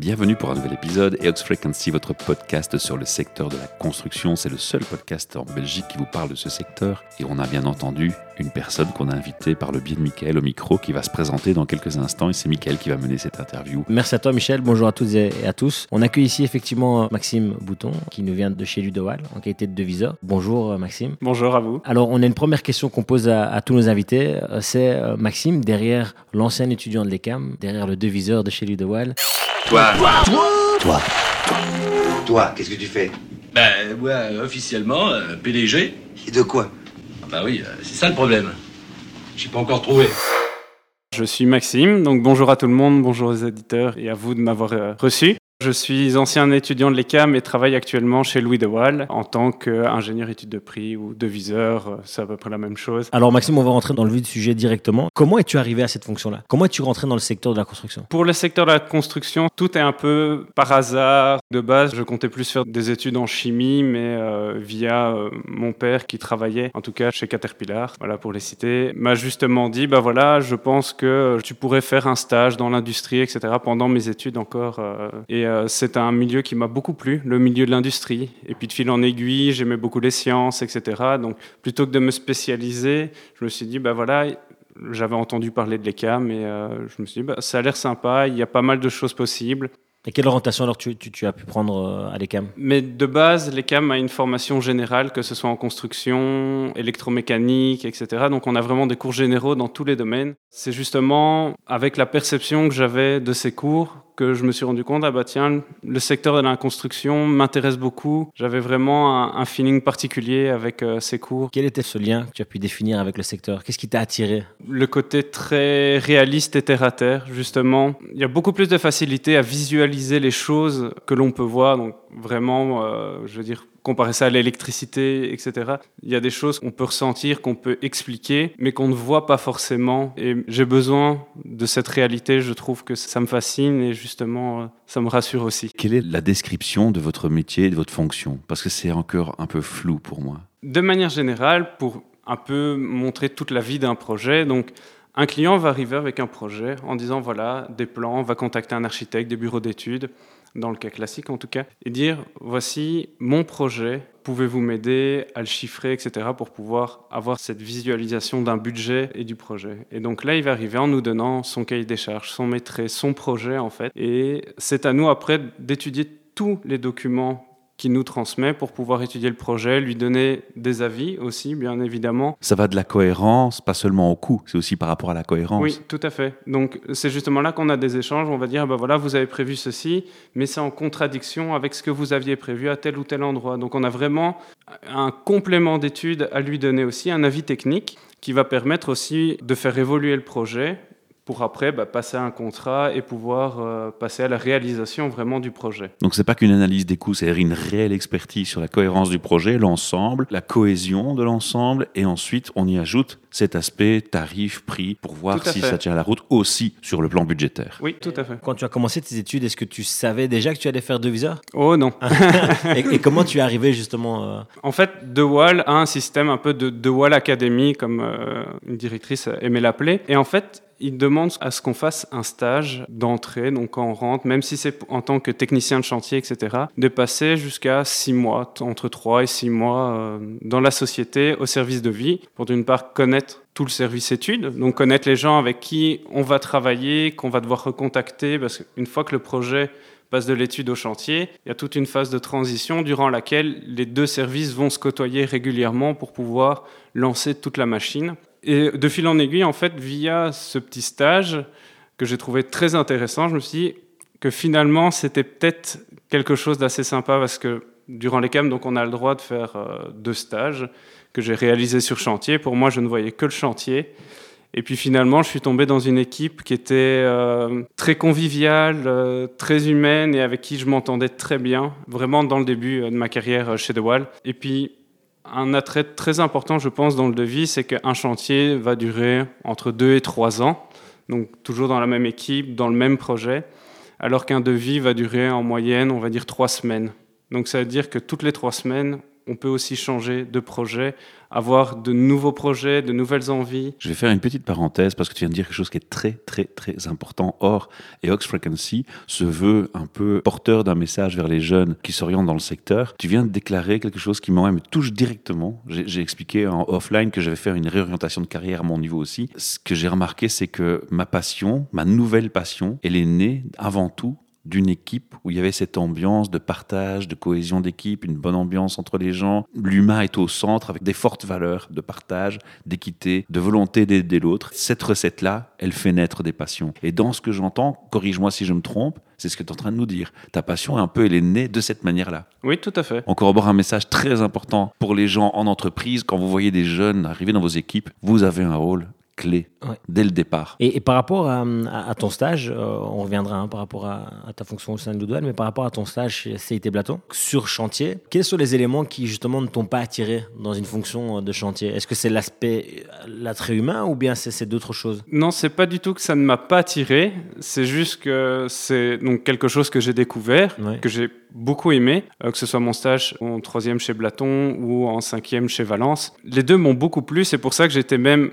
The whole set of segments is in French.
Bienvenue pour un nouvel épisode EOX Frequency, votre podcast sur le secteur de la construction. C'est le seul podcast en Belgique qui vous parle de ce secteur. Et on a bien entendu une personne qu'on a invitée par le biais de Mickaël au micro qui va se présenter dans quelques instants. Et c'est Mickaël qui va mener cette interview. Merci à toi Michel, bonjour à toutes et à tous. On accueille ici effectivement Maxime Bouton qui nous vient de chez Ludowal en qualité de deviseur. Bonjour Maxime. Bonjour à vous. Alors on a une première question qu'on pose à, à tous nos invités. Euh, C'est euh, Maxime, derrière l'ancien étudiant de l'ECAM, derrière le deviseur de chez Ludowal. Toi Toi Toi, qu'est-ce que tu fais? Ben, ouais, officiellement, euh, PDG. Et de quoi? Ah Bah oui, euh, c'est ça le problème. J'ai pas encore trouvé. Je suis Maxime, donc bonjour à tout le monde, bonjour aux éditeurs et à vous de m'avoir euh, reçu. Je suis ancien étudiant de l'ECAM et travaille actuellement chez Louis de Waal en tant qu'ingénieur études de prix ou deviseur, euh, c'est à peu près la même chose. Alors Maxime, on va rentrer dans le vif du sujet directement. Comment es-tu arrivé à cette fonction-là? Comment es-tu rentré dans le secteur de la construction? Pour le secteur de la construction, tout est un peu par hasard. De base, je comptais plus faire des études en chimie, mais euh, via euh, mon père qui travaillait, en tout cas chez Caterpillar, voilà pour les citer, m'a justement dit, bah voilà, je pense que tu pourrais faire un stage dans l'industrie, etc. pendant mes études encore. euh, et euh, c'est un milieu qui m'a beaucoup plu, le milieu de l'industrie. Et puis de fil en aiguille, j'aimais beaucoup les sciences, etc. Donc plutôt que de me spécialiser, je me suis dit, bah voilà, j'avais entendu parler de l'ECAM et euh, je me suis dit, bah, ça a l'air sympa, il y a pas mal de choses possibles. Et quelle orientation alors tu, tu- tu as pu prendre euh, à l'ECAM Mais de base, l'ECAM a une formation générale, que ce soit en construction, électromécanique, etc. Donc on a vraiment des cours généraux dans tous les domaines. C'est justement avec la perception que j'avais de ces cours que je me suis rendu compte, ah bah tiens, le secteur de la construction m'intéresse beaucoup. J'avais vraiment un, un feeling particulier avec euh, ces cours. Quel était ce lien que tu as pu définir avec le secteur? Qu'est-ce qui t'a attiré? Le côté très réaliste et terre à terre, justement. Il y a beaucoup plus de facilité à visualiser les choses que l'on peut voir. Donc vraiment, euh, je veux dire, comparer ça à l'électricité, etc. Il y a des choses qu'on peut ressentir, qu'on peut expliquer, mais qu'on ne voit pas forcément. Et j'ai besoin de cette réalité. Je trouve que ça me fascine et justement, euh, ça me rassure aussi. Quelle est la description de votre métier et de votre fonction? Parce que c'est encore un peu flou pour moi. De manière générale, pour un peu montrer toute la vie d'un projet, donc un client va arriver avec un projet en disant voilà, des plans, on va contacter un architecte, des bureaux d'études, dans le cas classique en tout cas, et dire voici mon projet, pouvez-vous m'aider à le chiffrer, etc., pour pouvoir avoir cette visualisation d'un budget et du projet. Et donc là, il va arriver en nous donnant son cahier des charges, son maîtrise, son projet en fait, et c'est à nous après d'étudier tous les documents qui nous transmet pour pouvoir étudier le projet, lui donner des avis aussi, bien évidemment. Ça va de la cohérence, pas seulement au coût, c'est aussi par rapport à la cohérence. Oui, tout à fait. Donc c'est justement là qu'on a des échanges. On va dire, ben voilà, vous avez prévu ceci, mais c'est en contradiction avec ce que vous aviez prévu à tel ou tel endroit. Donc on a vraiment un complément d'études à lui donner aussi, un avis technique qui va permettre aussi de faire évoluer le projet pour après bah, passer à un contrat et pouvoir euh, passer à la réalisation vraiment du projet. Donc c'est pas qu'une analyse des coûts, c'est une réelle expertise sur la cohérence du projet, l'ensemble, la cohésion de l'ensemble, et ensuite on y ajoute cet aspect tarif, prix, pour voir si fait. ça tient la route aussi sur le plan budgétaire. Oui, tout à fait. Quand tu as commencé tes études, est-ce que tu savais déjà que tu allais faire deviseur Oh non. et, et comment tu es arrivé justement euh, En fait, De Waal a un système un peu de De Waal Academy, comme euh, une directrice aimait l'appeler. Et en fait, il demande à ce qu'on fasse un stage d'entrée, donc quand on rentre, même si c'est en tant que technicien de chantier, etc., de passer jusqu'à six mois, entre trois et six mois euh, dans la société au service de vie, pour d'une part connaître tout le service études, donc connaître les gens avec qui on va travailler, qu'on va devoir recontacter, parce qu'une fois que le projet passe de l'étude au chantier, il y a toute une phase de transition durant laquelle les deux services vont se côtoyer régulièrement pour pouvoir lancer toute la machine. Et de fil en aiguille, en fait, via ce petit stage que j'ai trouvé très intéressant, je me suis dit que finalement, c'était peut-être quelque chose d'assez sympa parce que durant les CAM, donc on a le droit de faire euh, deux stages que j'ai réalisés sur chantier. Pour moi, je ne voyais que le chantier. Et puis finalement, je suis tombé dans une équipe qui était euh, très conviviale, euh, très humaine et avec qui je m'entendais très bien, vraiment dans le début de ma carrière chez The Wall. Et puis un attrait très important, je pense, dans le devis, c'est qu'un chantier va durer entre deux et trois ans, donc toujours dans la même équipe, dans le même projet, alors qu'un devis va durer en moyenne, on va dire, trois semaines. Donc ça veut dire que toutes les trois semaines, on peut aussi changer de projet, avoir de nouveaux projets, de nouvelles envies. Je vais faire une petite parenthèse parce que tu viens de dire quelque chose qui est très très très important. Or, EOX Frequency se veut un peu porteur d'un message vers les jeunes qui s'orientent dans le secteur. Tu viens de déclarer quelque chose qui moi me touche directement. J'ai expliqué en offline que j'avais fait une réorientation de carrière à mon niveau aussi. Ce que j'ai remarqué, c'est que ma passion, ma nouvelle passion, elle est née avant tout d'une équipe où il y avait cette ambiance de partage, de cohésion d'équipe, une bonne ambiance entre les gens. L'humain est au centre avec des fortes valeurs de partage, d'équité, de volonté d'aider l'autre. Cette recette-là, elle fait naître des passions. Et dans ce que j'entends, corrige-moi si je me trompe, c'est ce que tu es en train de nous dire. Ta passion, un peu, elle est née de cette manière-là. Oui, tout à fait. On corrobore un message très important pour les gens en entreprise. Quand vous voyez des jeunes arriver dans vos équipes, vous avez un rôle clé dès le départ. Et, par rapport à, ton stage, euh, on reviendra hein, par rapport à, ta fonction au sein de Ludwig, mais par rapport à ton stage chez CIT Blaton, sur chantier, quels sont les éléments qui justement ne t'ont pas attiré dans une fonction de chantier? Est-ce que c'est l'aspect, l'attrait humain ou bien c'est d'autres choses? Non, c'est pas du tout que ça ne m'a pas attiré, c'est juste que c'est donc quelque chose que j'ai découvert, que j'ai beaucoup aimé, euh, que ce soit mon stage en troisième chez Blaton ou en cinquième chez Valence. Les deux m'ont beaucoup plu, c'est pour ça que j'étais même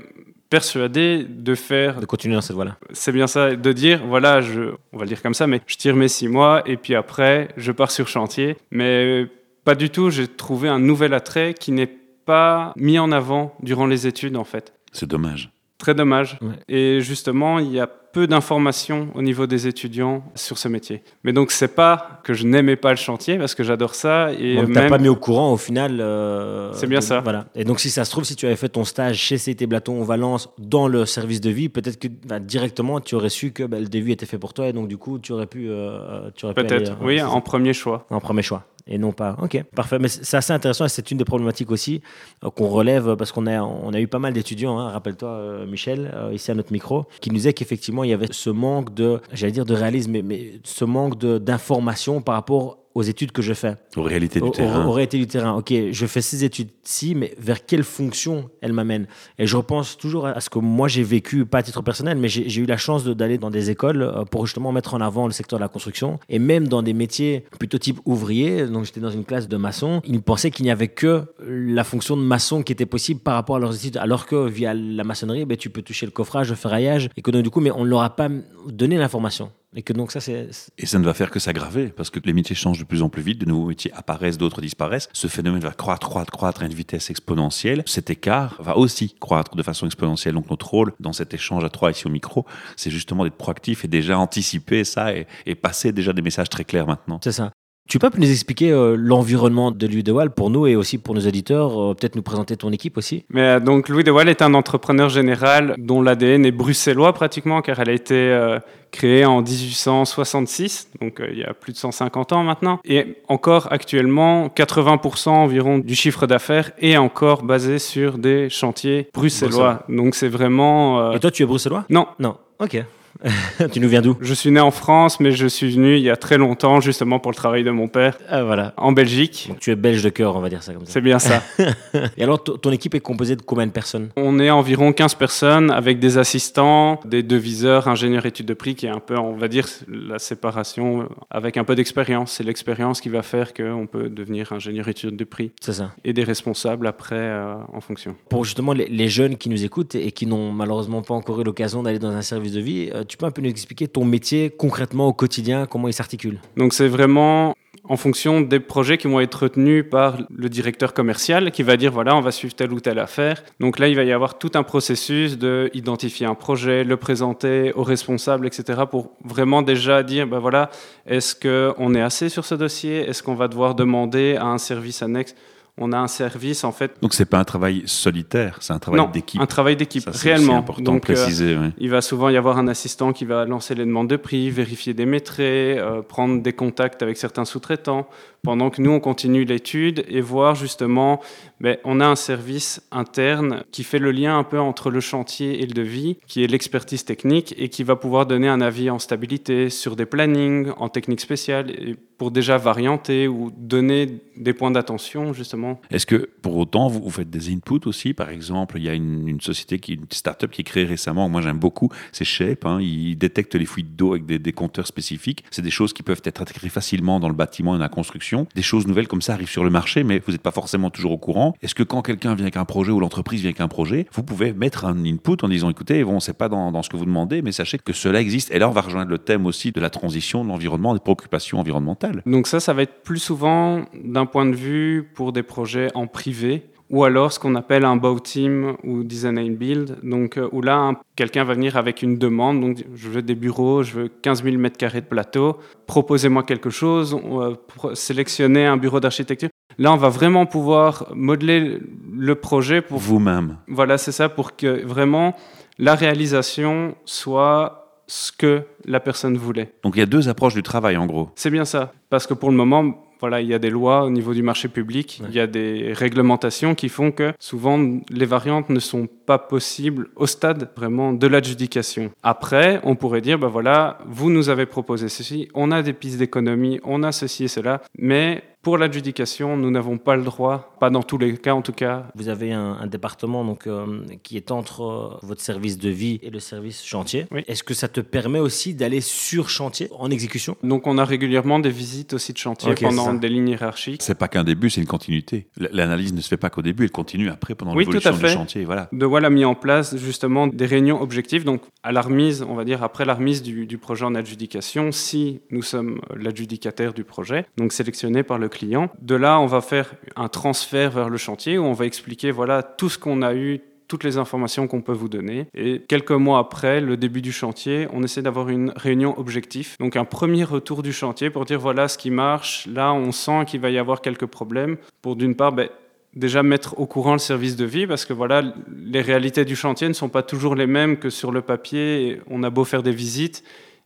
persuadé de faire. De continuer dans cette voie-là. C'est bien ça, de dire voilà, je, on va le dire comme ça, mais je tire mes six mois et puis après, je pars sur chantier. Mais pas du tout, j'ai trouvé un nouvel attrait qui n'est pas mis en avant durant les études en fait. C'est dommage. Très dommage. Et justement, il y a peu d'informations au niveau des étudiants sur ce métier. Mais donc, c'est pas que je n'aimais pas le chantier, parce que j'adore ça. Et donc, même... pas mis au courant au final. Euh, c'est bien ça. Voilà. Et donc, si ça se trouve, si tu avais fait ton stage chez CT Blaton Valence dans le service de vie, peut-être que bah, directement, tu aurais su que bah, le devis était fait pour toi, et donc du coup, tu aurais pu. Euh, peut-être, oui, en premier choix. En premier choix et non pas. Ok, parfait. Mais c'est assez intéressant et c'est une des problématiques aussi euh, qu'on relève parce qu'on a, on a eu pas mal d'étudiants, hein, rappelle-toi euh, Michel, euh, ici à notre micro, qui nous disaient qu'effectivement il y avait ce manque de, j'allais dire de réalisme, mais, mais ce manque d'information par rapport aux études que je fais. Aux réalités du terrain. Aux, réalités du terrain. Ok, je fais ces études-ci, mais vers quelle fonction elles m'amènent? Et je repense toujours à ce que moi j'ai vécu, pas à titre personnel, mais j'ai eu la chance d'aller dans des écoles euh, pour justement mettre en avant le secteur de la construction. Et même dans des métiers plutôt type ouvrier, donc j'étais dans une classe de maçon, ils pensaient qu'il n'y avait que la fonction de maçon qui était possible par rapport à leurs études, alors que via la maçonnerie, ben, tu peux toucher le coffrage, le ferraillage, et que donc du coup, mais on ne leur a pas donné l'information. Et que donc ça, c'est. Et ça ne va faire que s'aggraver, parce que les métiers changent de plus en plus vite, de nouveaux métiers apparaissent, d'autres disparaissent. Ce phénomène va croître, croître, croître à une vitesse exponentielle. Cet écart va aussi croître de façon exponentielle. Donc notre rôle dans cet échange à trois ici au micro, c'est justement d'être proactif et déjà anticiper ça et, et passer déjà des messages très clairs maintenant. C'est ça. Tu peux nous expliquer euh, l'environnement de Louis de Waal pour nous et aussi pour nos auditeurs euh, Peut-être nous présenter ton équipe aussi? Mais, euh, donc Louis de Waal est un entrepreneur général dont l'ADN est bruxellois pratiquement car elle a été créée en 1866, donc il y a plus de 150 ans maintenant. Et encore actuellement, 80% environ du chiffre d'affaires est encore basé sur des chantiers bruxellois. Donc c'est vraiment... Et toi tu es bruxellois? Non. Non. Ok. tu nous viens d'où? Je suis né en France, mais je suis venu il y a très longtemps, justement pour le travail de mon père. Ah, voilà. En Belgique. Donc tu es belge de cœur, on va dire ça comme ça. C'est bien ça. Et alors, ton équipe est composée de combien de personnes? On est environ 15 personnes avec des assistants, des deviseurs, ingénieurs études de prix, qui est un peu, on va dire, la séparation avec un peu d'expérience. C'est l'expérience qui va faire qu'on peut devenir ingénieur études de prix. C'est ça. Et des responsables après euh, en fonction. Pour justement les, jeunes qui nous écoutent et qui n'ont malheureusement pas encore eu l'occasion d'aller dans un service de vie, euh, tu peux un peu nous expliquer ton métier concrètement au quotidien, comment il s'articule? Donc c'est vraiment en fonction des projets qui vont être retenus par le directeur commercial qui va dire voilà on va suivre telle ou telle affaire. Donc là il va y avoir tout un processus de identifier un projet, le présenter aux responsables, etc. pour vraiment déjà dire ben voilà est-ce qu'on est assez sur ce dossier, est-ce qu'on va devoir demander à un service annexe On a un service en fait. Donc c'est pas un travail solitaire, c'est un travail d'équipe. un travail d'équipe, réellement. important Donc, de euh, préciser. Il va souvent y avoir un assistant qui va lancer les demandes de prix, vérifier des métraits, euh, prendre des contacts avec certains sous-traitants, pendant que nous, on continue l'étude et voir justement, on a un service interne qui fait le lien un peu entre le chantier et le devis, qui est l'expertise technique et qui va pouvoir donner un avis en stabilité sur des plannings, en technique spéciale, pour déjà varianter ou donner des points d'attention justement. Est-ce que pour autant vous, faites des inputs aussi? Par exemple, il y a une, société, qui, une start-up qui est créée récemment, moi j'aime beaucoup, c'est Shape. hein, ils détectent les fuites d'eau avec des, des compteurs spécifiques. C'est des choses qui peuvent être intégrées facilement dans le bâtiment et dans la construction. Des choses nouvelles comme ça arrivent sur le marché, mais vous n'êtes pas forcément toujours au courant. Est-ce que quand quelqu'un vient avec un projet ou l'entreprise vient avec un projet, vous pouvez mettre un input en disant écoutez, bon, c'est pas dans, ce que vous demandez, mais sachez que cela existe. Et là, on va rejoindre le thème aussi de la transition, de l'environnement, des préoccupations environnementales. Donc ça, ça va être plus souvent d'un point de vue pour des projets en privé ou alors ce qu'on appelle un bow team ou design and build, donc euh, où là un- quelqu'un va venir avec une demande, donc je veux des bureaux, je veux 15 000 mètres carrés de plateau, proposez-moi quelque chose, on va sélectionner un bureau d'architecture. Là, on va vraiment pouvoir modeler le projet pour Vous-même. voilà, c'est ça, pour que vraiment la réalisation soit ce que la personne voulait. Donc il y a deux approches du travail en gros. C'est bien ça. Parce que pour le moment, voilà, il y a des lois au niveau du marché public, il y a des réglementations qui font que souvent les variantes ne sont pas possibles au stade vraiment de l'adjudication. Après, on pourrait dire, ben voilà, vous nous avez proposé ceci, on a des pistes d'économie, on a ceci et cela, mais pour l'adjudication, nous n'avons pas le droit, pas dans tous les cas en tout cas. Vous avez un, un département donc, euh, qui est entre euh, votre service de vie et le service chantier. Oui. Est-ce que ça te permet aussi d'aller sur chantier en exécution? Donc on a régulièrement des visites aussi de chantier Ok, c'est pendant des lignes hiérarchiques. C'est pas qu'un début, c'est une continuité. L'analyse ne se fait pas qu'au début, elle continue après pendant Oui, tout l'évolution à du fait. chantier. Voilà. de voilà mis en place justement des réunions objectives. Donc à la remise, on va dire après la remise du, du projet en adjudication, si nous sommes l'adjudicataire du projet, donc sélectionné par le de là on va faire un transfert vers le chantier où on va expliquer voilà tout ce qu'on a eu toutes les informations qu'on peut vous donner. Et quelques mois après le début du chantier, on essaie d'avoir une réunion objectif. Donc un premier retour du chantier pour dire voilà ce qui marche. Là, on sent qu'il va y avoir quelques problèmes. Pour d'une part, ben, déjà mettre au courant le service de vie parce que voilà, les réalités du chantier ne sont pas toujours les mêmes que sur le papier. On a beau faire des visites,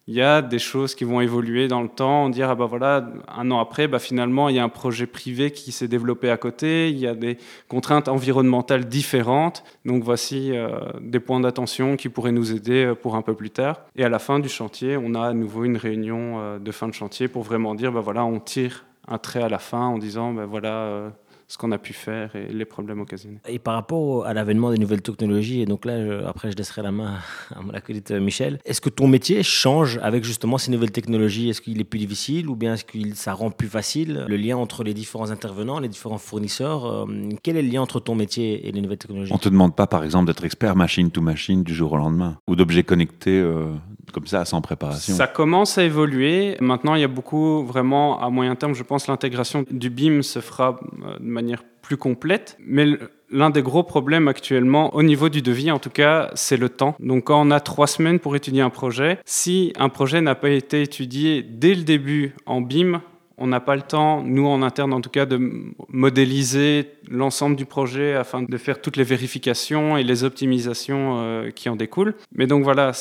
il y a des choses qui vont évoluer dans le temps. Dire ah bah voilà, un an après, bah finalement il y a un projet privé qui s'est développé à côté. Il y a des contraintes environnementales différentes. Donc voici euh, des points d'attention qui pourraient nous aider euh, pour un peu plus tard. Et à la fin du chantier, on a à nouveau une réunion euh, de fin de chantier pour vraiment dire bah voilà, on tire un trait à la fin en disant bah voilà. Ce qu'on a pu faire et les problèmes occasionnés. Et par rapport à l'avènement des nouvelles technologies, et donc là, je- après, je laisserai la main à mon acolyte euh, Michel, est-ce que ton métier change avec justement ces nouvelles technologies? Est-ce qu'il est plus difficile ou bien est-ce que ça rend plus facile le lien entre les différents intervenants, les différents fournisseurs euh, Quel est le lien entre ton métier et les nouvelles technologies? On te demande pas, par exemple, d'être expert machine to machine du jour au lendemain ou d'objets connectés euh, comme ça sans préparation. Ça commence à évoluer. Maintenant, il y a beaucoup, vraiment, à moyen terme, je pense, l'intégration du BIM se fera euh, de manière plus complète. Mais l'un des gros problèmes actuellement, au niveau du devis en tout cas, c'est le temps. Donc quand on a trois semaines pour étudier un projet, si un projet n'a pas été étudié dès le début en BIM, on n'a pas le temps, nous en interne en tout cas, de modéliser l'ensemble du projet afin de faire toutes les vérifications et les optimisations euh, qui en découlent. Mais donc voilà,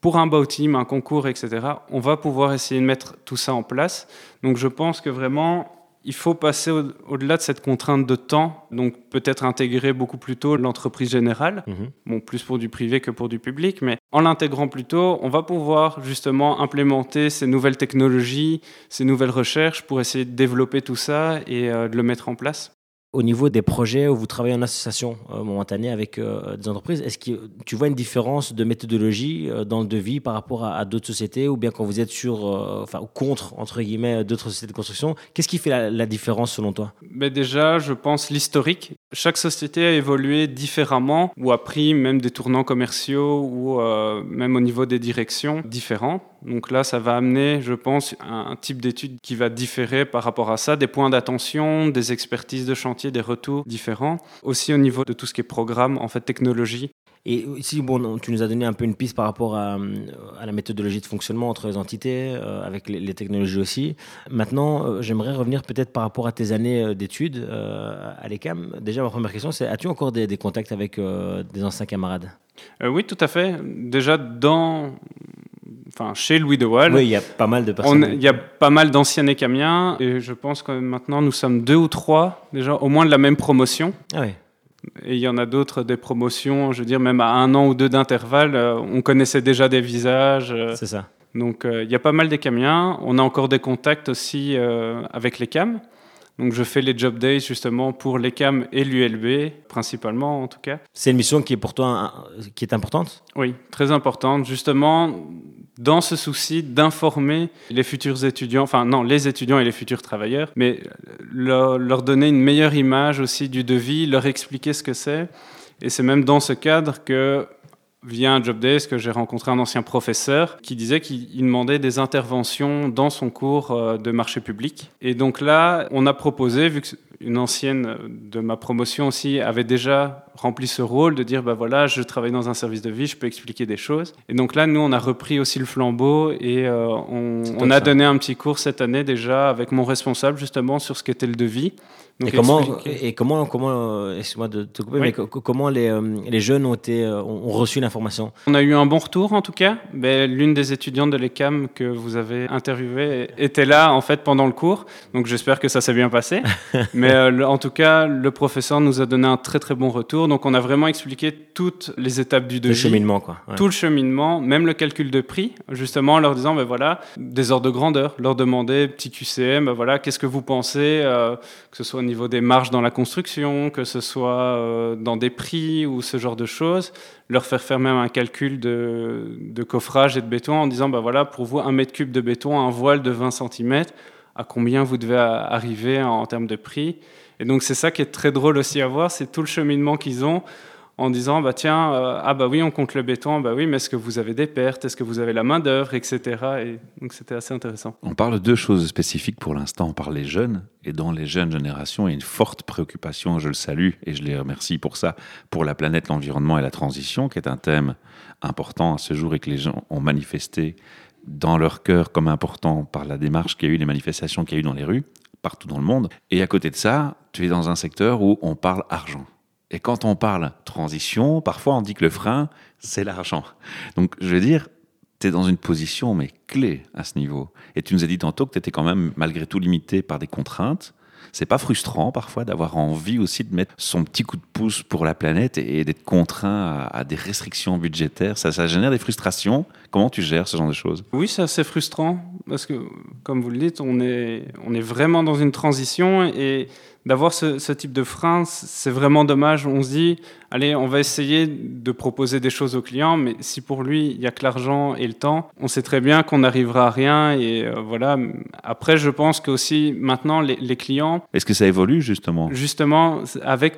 pour un bow team, un concours, etc., on va pouvoir essayer de mettre tout ça en place. Donc je pense que vraiment, il faut passer au- au-delà de cette contrainte de temps, donc peut-être intégrer beaucoup plus tôt l'entreprise générale, Mhm. bon, plus pour du privé que pour du public, mais en l'intégrant plus tôt, on va pouvoir justement implémenter ces nouvelles technologies, ces nouvelles recherches pour essayer de développer tout ça et euh, de le mettre en place. Au niveau des projets où vous travaillez en association euh, momentanée avec euh, des entreprises, est-ce que tu vois une différence de méthodologie euh, dans le devis par rapport à, d'autres sociétés ou bien quand vous êtes sur, enfin, contre, entre guillemets, d'autres sociétés de construction Qu'est-ce qui fait la, différence selon toi? Mais déjà, je pense l'historique. Chaque société a évolué différemment ou a pris même des tournants commerciaux ou même au niveau des directions différents. Donc là, ça va amener, je pense, un type d'étude qui va différer par rapport à ça, des points d'attention, des expertises de chantier, des retours différents. Aussi au niveau de tout ce qui est programme, en fait, technologie. Et ici, bon, tu nous as donné un peu une piste par rapport à, à la méthodologie de fonctionnement entre les entités, euh, avec les, les, technologies aussi. Maintenant, euh, j'aimerais revenir peut-être par rapport à tes années euh, d'études euh, à l'ECAM. Déjà, ma première question, c'est as-tu encore des, des, contacts avec des anciens camarades? Oui, tout à fait. Déjà, dans enfin chez Louis de Waal. Oui, il y a pas mal de personnes. Il y a pas mal d'anciens écamiens et je pense que maintenant nous sommes deux ou trois déjà au moins de la même promotion. Ah oui. Et il y en a d'autres des promotions, je veux dire même à un an ou deux d'intervalle, euh, on connaissait déjà des visages. Euh, C'est ça. Donc euh, il y a pas mal d'écamiens. On a encore des contacts aussi euh, avec les CAM. Donc je fais les job days justement pour les CAM et l'ULB, principalement en tout cas. C'est une mission qui est pour toi qui est importante? Oui, très importante. Justement, dans ce souci d'informer les futurs étudiants, enfin non, les étudiants et les futurs travailleurs, mais leur, leur donner une meilleure image aussi du devis, leur expliquer ce que c'est. Et c'est même dans ce cadre que via un job desk j'ai rencontré un ancien professeur qui disait qu'il demandait des interventions dans son cours euh, de marché public. Et donc là, on a proposé, vu qu'une ancienne de ma promotion aussi avait déjà rempli ce rôle de dire, bah voilà, je travaille dans un service de vie, je peux expliquer des choses. Et donc là, nous, on a repris aussi le flambeau et euh, on, on a donné un petit cours cette année déjà avec mon responsable justement sur ce qu'était le devis. Donc et, comment, et comment, comment, excuse-moi de te couper, oui. mais comment les, euh, les jeunes ont, été, euh, ont reçu l'information? On a eu un bon retour en tout cas. L'une des étudiantes de l'ECAM que vous avez interviewée était là en fait pendant le cours, donc j'espère que ça s'est bien passé. mais euh, en tout cas, le professeur nous a donné un très très bon retour. Donc on a vraiment expliqué toutes les étapes du devis. Le cheminement quoi. Ouais. Tout le cheminement, même le calcul de prix, justement en leur disant, ben voilà, des ordres de grandeur, leur demander petit QCM, ben voilà, qu'est-ce que vous pensez, euh, que ce soit niveau des marges dans la construction, que ce soit euh, dans des prix ou ce genre de choses, leur faire faire même un calcul de, coffrage et de béton en disant, ben voilà, pour vous, un mètre cube de béton, un voile de 20 cm, à combien vous devez arriver en termes de prix? Et donc c'est ça qui est très drôle aussi à voir, c'est tout le cheminement qu'ils ont en disant bah tiens euh, ah bah oui on compte le béton bah oui mais est-ce que vous avez des pertes? Est-ce que vous avez la main d'œuvre etc et donc c'était assez intéressant. On parle de deux choses spécifiques pour l'instant. On parle des jeunes. Et dans les jeunes générations il y a une forte préoccupation je le salue et je les remercie pour ça pour la planète l'environnement et la transition qui est un thème important à ce jour et que les gens ont manifesté dans leur cœur comme important par la démarche qu'il y a eu les manifestations qu'il y a eu dans les rues partout dans le monde. Et à côté de ça tu es dans un secteur où on parle argent et quand on parle transition, parfois on dit que le frein, c'est l'argent. Donc, je veux dire, tu es dans une position, mais clé à ce niveau. Et tu nous as dit tantôt que tu étais quand même, malgré tout, limité par des contraintes. C'est pas frustrant parfois d'avoir envie aussi de mettre son petit coup de pouce pour la planète et, d'être contraint à, des restrictions budgétaires. Ça, ça génère des frustrations. Comment tu gères ce genre de choses? Oui, c'est assez frustrant parce que, comme vous le dites, on est, on est vraiment dans une transition et d'avoir ce, ce, type de frein, c'est vraiment dommage. On se dit, allez, on va essayer de proposer des choses aux clients, mais si pour lui, il n'y a que l'argent et le temps, on sait très bien qu'on n'arrivera à rien. Et euh, voilà. Après, je pense que aussi maintenant, les, les clients. Est-ce que ça évolue justement? Justement, avec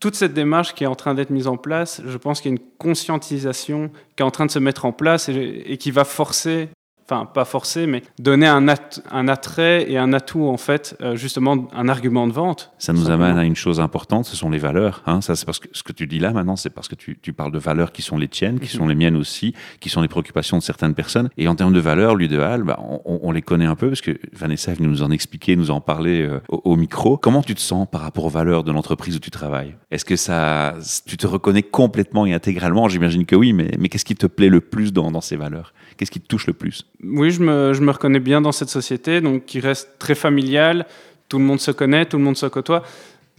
toute cette démarche qui est en train d'être mise en place, je pense qu'il y a une conscientisation qui est en train de se mettre en place et, et qui va forcer enfin pas forcer, mais donner un, at un, attrait et un atout en fait, euh, justement un argument de vente. Ça nous amène à une chose importante, ce sont les valeurs. Hein. Ça c'est parce que ce que tu dis là maintenant, c'est parce que tu, tu, parles de valeurs qui sont les tiennes, qui sont les miennes aussi, qui sont les préoccupations de certaines personnes. Et en termes de valeurs, lui de Hall, bah, on, on, les connaît un peu parce que Vanessa est venue nous en expliquer, nous en parler euh, au, au, micro. Comment tu te sens par rapport aux valeurs de l'entreprise où tu travailles? Est-ce que ça, tu te reconnais complètement et intégralement? J'imagine que oui, mais, mais qu'est-ce qui te plaît le plus dans, dans ces valeurs? Qu'est-ce qui te touche le plus? Oui, je me, je me, reconnais bien dans cette société, donc qui reste très familiale. Tout le monde se connaît, tout le monde se côtoie.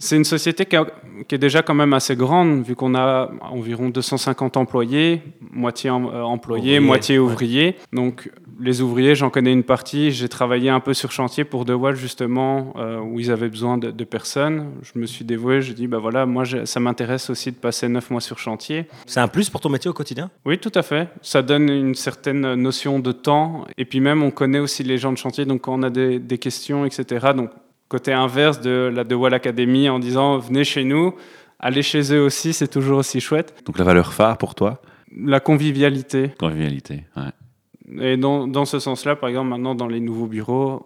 C'est une société qui, a, qui, est déjà quand même assez grande, vu qu'on a environ 250 employés, moitié employés, ouvrier, moitié ouvriers. Ouais. Donc les ouvriers, j'en connais une partie. J'ai travaillé un peu sur chantier pour De Waal, justement, euh, où ils avaient besoin de, de, personnes. Je me suis dévoué, je dis, bah voilà, moi, ça m'intéresse aussi de passer neuf mois sur chantier. C'est un plus pour ton métier au quotidien? Oui, tout à fait. Ça donne une certaine notion de temps. Et puis même, on connaît aussi les gens de chantier, donc quand on a des, des questions, etc. Donc, côté inverse de la De Waal Academy en disant, venez chez nous, allez chez eux aussi, c'est toujours aussi chouette. Donc la valeur phare pour toi La convivialité. Convivialité, ouais. Et dans, dans ce sens-là, par exemple, maintenant, dans les nouveaux bureaux,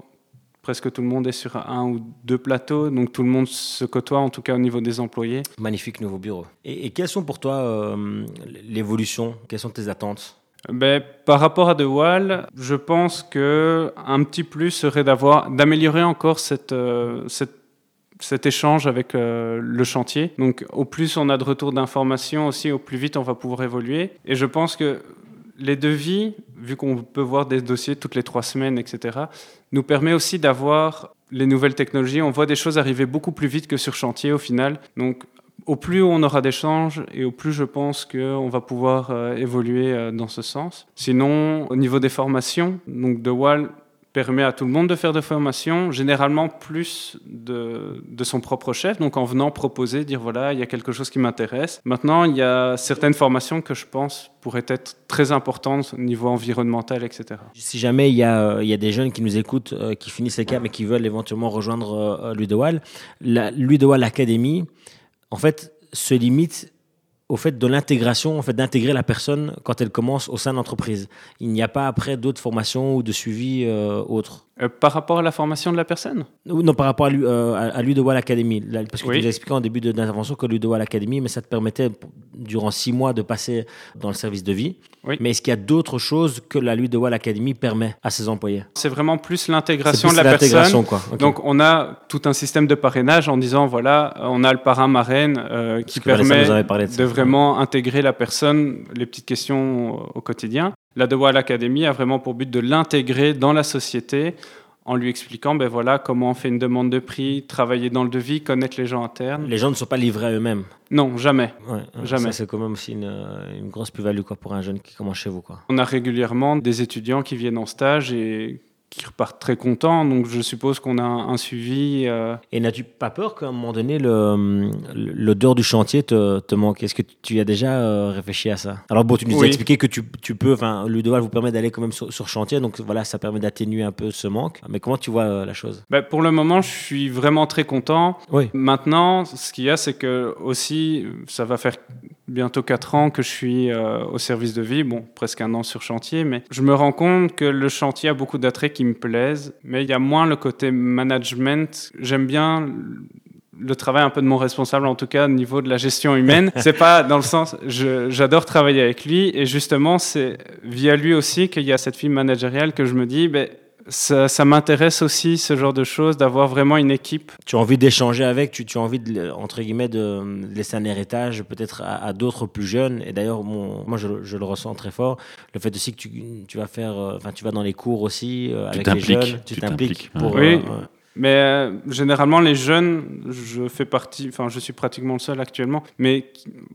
presque tout le monde est sur un ou deux plateaux, donc tout le monde se côtoie, en tout cas au niveau des employés. Magnifique nouveau bureau. Et, et quelles sont pour toi euh, l'évolution? Quelles sont tes attentes? Ben, par rapport à The Wall, je pense que un petit plus serait d'améliorer encore euh, cet échange avec euh, le chantier. Donc au plus on a de retours d'informations aussi, au plus vite on va pouvoir évoluer. Et je pense que les devis, vu qu'on peut voir des dossiers toutes les trois semaines, etc., nous permet aussi d'avoir les nouvelles technologies. On voit des choses arriver beaucoup plus vite que sur chantier au final. Donc au plus on aura d'échanges et au plus je pense qu'on va pouvoir euh, évoluer euh, dans ce sens. Sinon, au niveau des formations, donc Wall permet à tout le monde de faire des formations, généralement plus de, son propre chef, donc en venant proposer, dire voilà, il y a quelque chose qui m'intéresse. Maintenant, il y a certaines formations que je pense pourraient être très importantes au niveau environnemental, etc. Si jamais il y a, il y a des jeunes qui nous écoutent, euh, qui finissent les cas, mais qui veulent éventuellement rejoindre euh, l'UDEWAL, l'UDEWAL Academy, en fait, se limite au fait de l'intégration, en fait d'intégrer la personne quand elle commence au sein de l'entreprise. Il n'y a pas après d'autres formations ou de suivi euh, autres. Euh, par rapport à la formation de la personne? Non, par rapport à, euh, à l'Udewal Academy. Parce que oui. tu nous as expliqué en début d'intervention que l'Udewal Academy, mais ça te permettait durant six mois de passer dans le service de vie. Oui. Mais est-ce qu'il y a d'autres choses que la Ludewal Academy permet à ses employés? C'est vraiment plus l'intégration de la personne. Quoi. Okay. Donc on a tout un système de parrainage en disant voilà, on a le parrain marraine euh, qui permet de, de vraiment intégrer la personne, les petites questions au quotidien. La The Wall Academy a vraiment pour but de l'intégrer dans la société en lui expliquant ben voilà comment on fait une demande de prix, travailler dans le devis, connaître les gens internes. Les gens ne sont pas livrés à eux-mêmes. Non, jamais. Ouais, jamais. C'est quand même aussi une, une grosse plus-value pour un jeune qui commence chez vous quoi. On a régulièrement des étudiants qui viennent en stage et qui repartent très contents. Donc je suppose qu'on a un, un suivi. Euh... Et n'as-tu pas peur qu'à un moment donné, l'odeur du chantier te, te manque? Est-ce que tu as déjà euh, réfléchi à ça? Alors bon, tu nous Oui. as expliqué que tu, tu peux, enfin, l'UDOAL vous permet d'aller quand même sur, sur chantier, donc voilà, ça permet d'atténuer un peu ce manque. Mais comment tu vois euh, la chose? Ben, pour le moment, je suis vraiment très content. Oui. Maintenant, ce qu'il y a, c'est que aussi, ça va faire bientôt 4 ans que je suis au service de vie, bon, presque un an sur chantier, mais je me rends compte que le chantier a beaucoup d'attraits qui me plaisent, mais il y a moins le côté management. J'aime bien le travail un peu de mon responsable, en tout cas au niveau de la gestion humaine. c'est pas dans le sens, j'adore travailler avec lui, et justement, c'est via lui aussi qu'il y a cette fibre managériale que je me dis, ben, ça, ça m'intéresse aussi, ce genre de choses, d'avoir vraiment une équipe. Tu as envie d'échanger avec, tu, tu as envie, de, entre guillemets, de laisser un héritage peut-être à, à d'autres plus jeunes. Et d'ailleurs, moi, je, je le ressens très fort. Le fait aussi que tu, tu vas faire, euh, enfin, tu vas dans les cours aussi euh, avec les t'impliques, jeunes. Tu tu t'impliques pour. euh, Oui. ouais. Mais euh, généralement, les jeunes, je fais partie, enfin, je suis pratiquement le seul actuellement, mais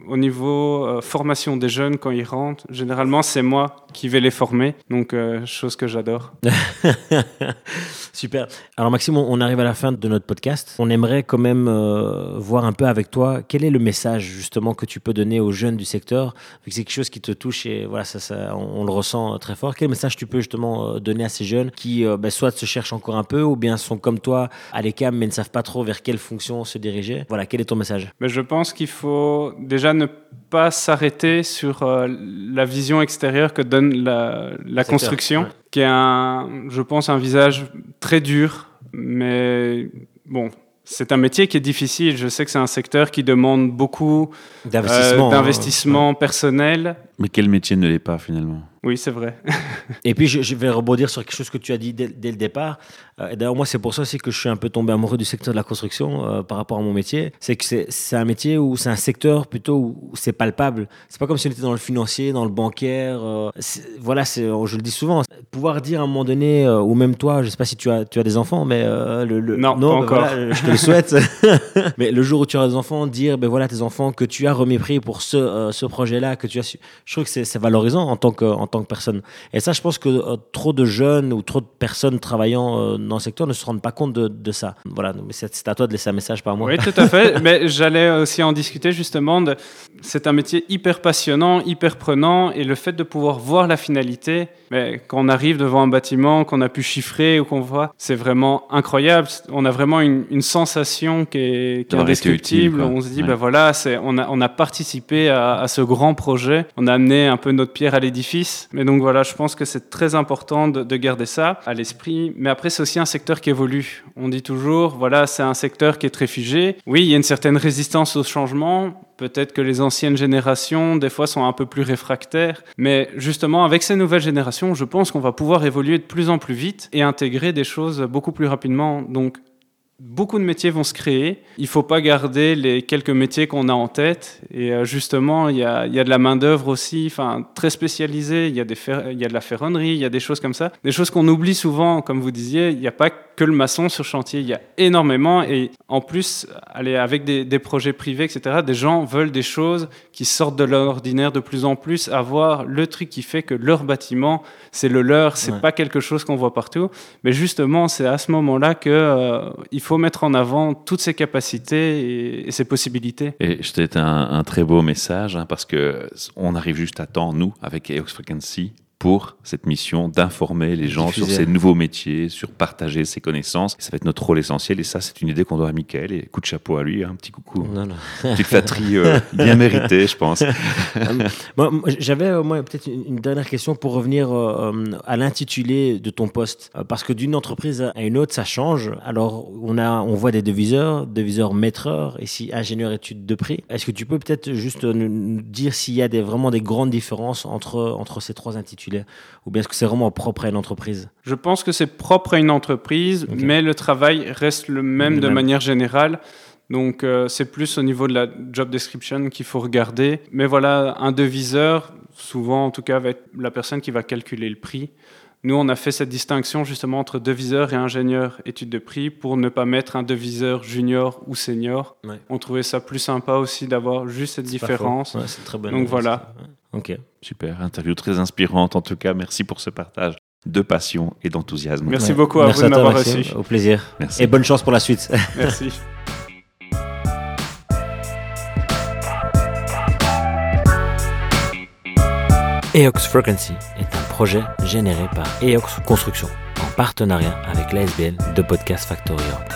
au niveau euh, formation des jeunes, quand ils rentrent, généralement, c'est moi qui vais les former. Donc, euh, chose que j'adore. Super. Alors Maxime, on arrive à la fin de notre podcast. On aimerait quand même euh, voir un peu avec toi quel est le message justement que tu peux donner aux jeunes du secteur, que c'est quelque chose qui te touche et voilà, ça, ça, on, on le ressent euh, très fort. Quel message tu peux justement euh, donner à ces jeunes qui euh, ben, soit se cherchent encore un peu ou bien sont comme toi à l'écam mais ne savent pas trop vers quelle fonction se diriger? Voilà, quel est ton message? Mais je pense qu'il faut déjà ne pas s'arrêter sur euh, la vision extérieure que donne la, construction, ouais. Qui est un, je pense, un visage très dur, mais bon. C'est un métier qui est difficile. Je sais que c'est un secteur qui demande beaucoup euh, D'investissement. hein. personnel. Mais quel métier ne l'est pas finalement? Oui, c'est vrai. Et puis, je, je vais rebondir sur quelque chose que tu as dit dès, dès le départ. Euh, et D'ailleurs, moi, c'est pour ça aussi que je suis un peu tombé amoureux du secteur de la construction euh, par rapport à mon métier. C'est que c'est c'est un métier où c'est un secteur plutôt où c'est palpable. C'est pas comme si on était dans le financier, dans le bancaire. euh, c'est- voilà, c'est, je le dis souvent. Pouvoir dire à un moment donné, euh, ou même toi, je sais pas si tu as, tu as des enfants, mais euh, le, le- Non, pas ben encore. voilà, je te le souhaite. mais le jour où tu auras des enfants, dire, ben voilà, tes enfants que tu as remis prix pour ce, euh, ce projet-là, que tu as su. Je trouve que c'est valorisant en tant que, en tant que personne. Et ça, je pense que euh, trop de jeunes ou trop de personnes travaillant euh, dans le secteur ne se rendent pas compte de, de ça. Voilà, mais c'est c'est à toi de laisser un message par moi. Oui, tout à fait. Mais j'allais aussi en discuter justement. De... C'est un métier hyper passionnant, hyper prenant, et le fait de pouvoir voir la finalité, mais quand on arrive devant un bâtiment, qu'on a pu chiffrer ou qu'on voit, c'est vraiment incroyable. On a vraiment une, une sensation qui est, qui est indescriptible. utile, on se dit, Ouais. ben voilà, c'est, on, a, on a participé à, à ce grand projet, on a amené un peu notre pierre à l'édifice. Mais donc voilà, je pense que c'est très important de, de garder ça à l'esprit. Mais après, c'est aussi un secteur qui évolue. On dit toujours, voilà, c'est un secteur qui est très figé. Oui, il y a une certaine résistance au changement. Peut-être que les anciennes générations, des fois, sont un peu plus réfractaires. Mais justement, avec ces nouvelles générations, je pense qu'on va pouvoir évoluer de plus en plus vite et intégrer des choses beaucoup plus rapidement. Donc, beaucoup de métiers vont se créer. Il faut pas garder les quelques métiers qu'on a en tête. Et euh, justement, il y a, de la main-d'œuvre aussi, enfin, très spécialisée. Il y, a il y a de la ferronnerie, il y a des choses comme ça. Des choses qu'on oublie souvent, comme vous disiez. Il n'y a pas que le maçon sur chantier. Il y a énormément. Et en plus, allez, avec des, des projets privés, etc., des gens veulent des choses qui sortent de l'ordinaire de plus en plus, avoir le truc qui fait que leur bâtiment, c'est le leur, c'est Ouais. pas quelque chose qu'on voit partout. Mais justement, c'est à ce moment-là que euh, il faut mettre en avant toutes ses capacités et, et ses possibilités. Et c'était un, un très beau message hein, parce que on arrive juste à temps, nous, avec EOX Frequency, pour cette mission d'informer les gens sur ces nouveaux métiers, sur partager ses connaissances. Ça va être notre rôle essentiel et ça, c'est une idée qu'on doit à Mickaël. Et coup de chapeau à lui, hein, un petit coucou. Non, non. Petite flatterie euh, bien méritée, je pense. Moi, moi, J'avais euh, moi, peut-être une, une dernière question pour revenir euh, à l'intitulé de ton poste. Parce que d'une entreprise à une autre, ça change. Alors, on, a, on voit des deviseurs, deviseurs maîtreurs, ici ingénieur études de prix. Est-ce que tu peux peut-être juste nous, nous dire s'il y a des, vraiment des grandes différences entre, entre ces trois intitulés? Ou bien est-ce que c'est vraiment propre à une entreprise? Je pense que c'est propre à une entreprise, mais le travail reste le même Le de même. manière générale. Donc euh, c'est plus au niveau de la job description qu'il faut regarder. Mais voilà, un deviseur, souvent en tout cas, va être la personne qui va calculer le prix. Nous, on a fait cette distinction justement entre deviseur et ingénieur études de prix pour ne pas mettre un deviseur junior ou senior. Ouais. On trouvait ça plus sympa aussi d'avoir juste cette différence. Ouais, c'est très bonne. Donc voilà. Ok. Super, interview très inspirante en tout cas. Merci pour ce partage de passion et d'enthousiasme. Merci Ouais. beaucoup à Merci vous de toi, m'avoir reçu. Au plaisir. Merci. Et bonne chance pour la suite. Merci. EOX Frequency est un projet généré par EOX Construction en partenariat avec l'ASBL de Podcast Factory Europe.